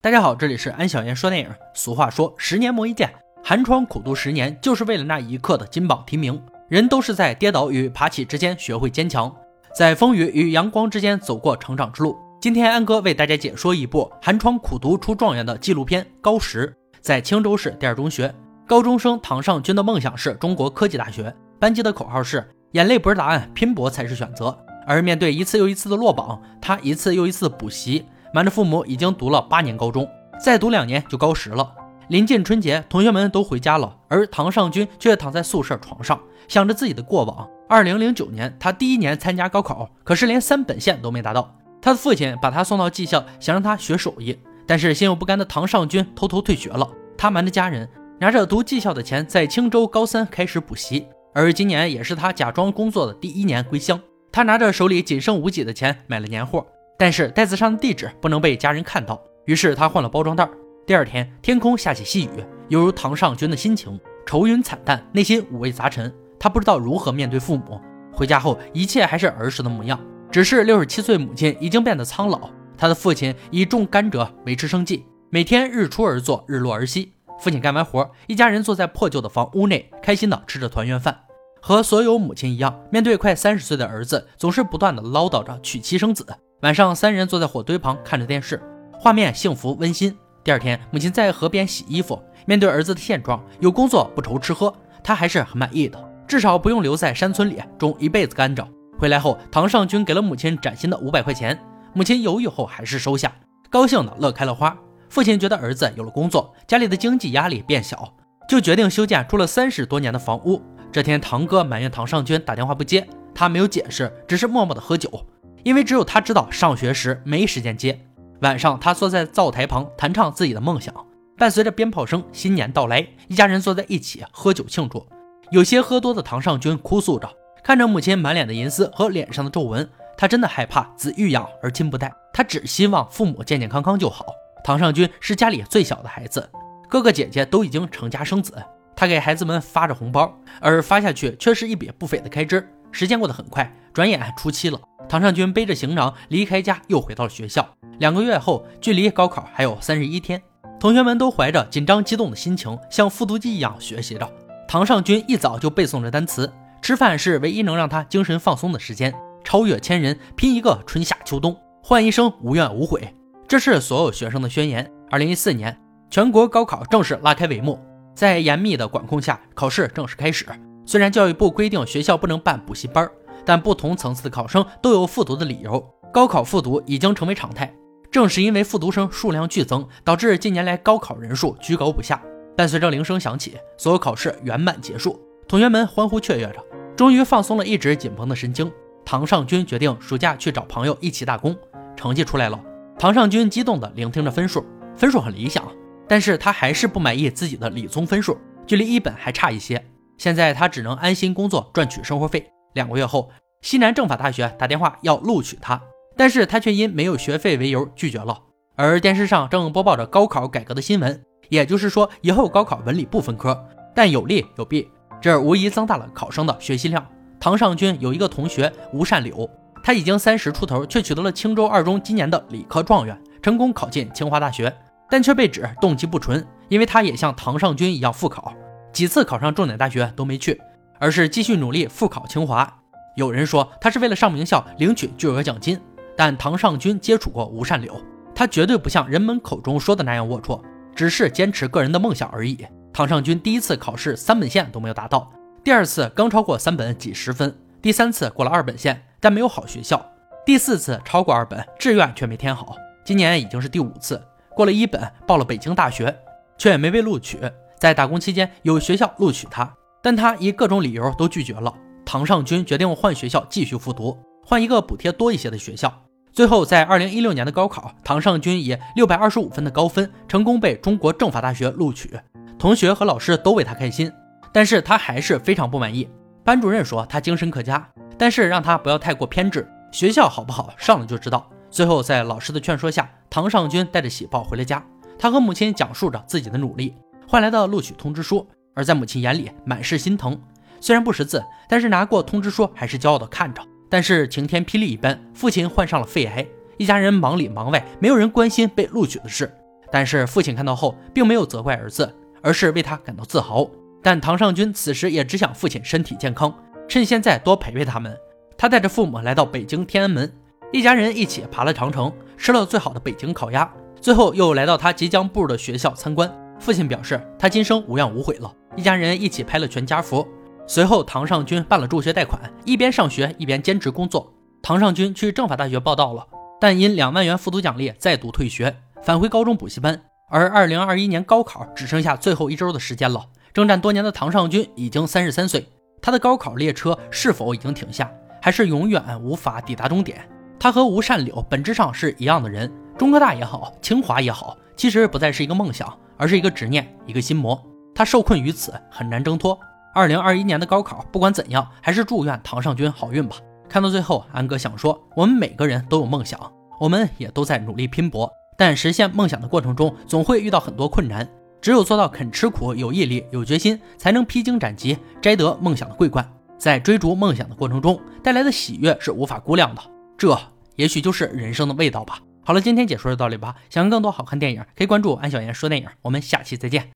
大家好，这里是安小言说电影。俗话说，十年磨一剑，寒窗苦读十年，就是为了那一刻的金榜题名。人都是在跌倒与爬起之间学会坚强，在风雨与阳光之间走过成长之路。今天安哥为大家解说一部寒窗苦读出状元的纪录片《高石》。在青州市第二中学，高中生唐尚军的梦想是中国科技大学，班级的口号是“眼泪不是答案，拼搏才是选择”。而面对一次又一次的落榜，他一次又一次补习。瞒着父母，已经读了八年高中，再读两年就高十了。临近春节，同学们都回家了，而唐尚军却躺在宿舍床上，想着自己的过往。二零零九年，他第一年参加高考，可是连三本线都没达到。他的父亲把他送到技校，想让他学手艺，但是心有不甘的唐尚军偷偷退学了。他瞒着家人，拿着读技校的钱，在青州高三开始补习。而今年也是他假装工作的第一年归乡，他拿着手里仅剩无几的钱买了年货。但是袋子上的地址不能被家人看到，于是他换了包装袋。第二天，天空下起细雨，犹如唐尚军的心情，愁云惨淡，内心五味杂陈。他不知道如何面对父母。回家后，一切还是儿时的模样，只是六十七岁母亲已经变得苍老，他的父亲以种甘蔗维持生计，每天日出而作，日落而息。父亲干完活，一家人坐在破旧的房屋内，开心地吃着团圆饭。和所有母亲一样，面对快三十岁的儿子，总是不断地唠叨着娶妻生子。晚上，三人坐在火堆旁看着电视，画面幸福温馨。第二天，母亲在河边洗衣服，面对儿子的现状，有工作不愁吃喝，她还是很满意的，至少不用留在山村里种一辈子甘蔗。回来后，唐尚军给了母亲崭新的五百块钱，母亲犹豫后还是收下，高兴的乐开了花。父亲觉得儿子有了工作，家里的经济压力变小，就决定修建住了三十多年的房屋。这天，堂哥埋怨唐尚军打电话不接，他没有解释，只是默默的喝酒。因为只有他知道上学时没时间接。晚上，他坐在灶台旁弹唱自己的梦想，伴随着鞭炮声，新年到来，一家人坐在一起喝酒庆祝。有些喝多的唐尚军哭诉着，看着母亲满脸的银丝和脸上的皱纹，他真的害怕子欲养而亲不待。他只希望父母健健康康就好。唐尚军是家里最小的孩子，哥哥姐姐都已经成家生子，他给孩子们发着红包，而发下去却是一笔不菲的开支。时间过得很快，转眼初七了。唐尚军背着行囊离开家，又回到了学校。两个月后，距离高考还有三十一天，同学们都怀着紧张激动的心情，像复读机一样学习着。唐尚军一早就背诵着单词，吃饭是唯一能让他精神放松的时间。超越千人，拼一个春夏秋冬，换一生无怨无悔，这是所有学生的宣言。二零一四年，全国高考正式拉开帷幕，在严密的管控下，考试正式开始。虽然教育部规定学校不能办补习班。但不同层次的考生都有复读的理由，高考复读已经成为常态。正是因为复读生数量剧增，导致近年来高考人数居高不下。伴随着铃声响起，所有考试圆满结束，同学们欢呼雀跃着，终于放松了一直紧绷的神经。唐尚军决定暑假去找朋友一起打工。成绩出来了，唐尚军激动地聆听着分数，分数很理想，但是他还是不满意自己的理综分数，距离一本还差一些。现在他只能安心工作，赚取生活费。两个月后，西南政法大学打电话要录取他，但是他却因没有学费为由拒绝了。而电视上正播报着高考改革的新闻，也就是说，以后高考文理不分科，但有利有弊，这无疑增大了考生的学习量。唐尚军有一个同学吴善柳，他已经三十出头，却取得了青州二中今年的理科状元，成功考进清华大学，但却被指动机不纯，因为他也像唐尚军一样复考，几次考上重点大学都没去。而是继续努力复考清华。有人说他是为了上名校领取巨额奖金，但唐尚军接触过吴善柳，他绝对不像人们口中说的那样龌龊，只是坚持个人的梦想而已。唐尚军第一次考试三本线都没有达到，第二次刚超过三本几十分，第三次过了二本线但没有好学校，第四次超过二本志愿却没填好。今年已经是第五次，过了一本报了北京大学，却也没被录取。在打工期间有学校录取他。但他以各种理由都拒绝了。唐尚军决定换学校继续复读，换一个补贴多一些的学校。最后，在二零一六年的高考，唐尚军以六百二十五分的高分，成功被中国政法大学录取。同学和老师都为他开心，但是他还是非常不满意。班主任说他精神可嘉，但是让他不要太过偏执。学校好不好，上了就知道。最后，在老师的劝说下，唐尚军带着喜报回了家。他和母亲讲述着自己的努力换来的录取通知书。而在母亲眼里，满是心疼。虽然不识字，但是拿过通知书还是骄傲地看着。但是晴天霹雳一般，父亲患上了肺癌，一家人忙里忙外，没有人关心被录取的事。但是父亲看到后，并没有责怪儿子，而是为他感到自豪。但唐尚君此时也只想父亲身体健康，趁现在多陪陪他们。他带着父母来到北京天安门，一家人一起爬了长城，吃了最好的北京烤鸭，最后又来到他即将步入的学校参观。父亲表示他今生无怨无悔了。一家人一起拍了全家福。随后，唐尚珺办了助学贷款，一边上学一边兼职工作。唐尚珺去政法大学报到了，但因两万元复读奖励再度退学，返回高中补习班。而二零二一年高考只剩下最后一周的时间了。征战多年的唐尚珺已经三十三岁，他的高考列车是否已经停下，还是永远无法抵达终点？他和吴善柳本质上是一样的人，中科大也好，清华也好，其实不再是一个梦想，而是一个执念，一个心魔。他受困于此，很难挣脱。二零二一年的高考，不管怎样，还是祝愿唐尚君好运吧。看到最后，安哥想说，我们每个人都有梦想，我们也都在努力拼搏，但实现梦想的过程中，总会遇到很多困难。只有做到肯吃苦、有毅力、有决心，才能披荆斩棘，摘得梦想的桂冠。在追逐梦想的过程中，带来的喜悦是无法估量的。这也许就是人生的味道吧。好了，今天解说就到这里吧。想看更多好看电影，可以关注安小言说电影。我们下期再见。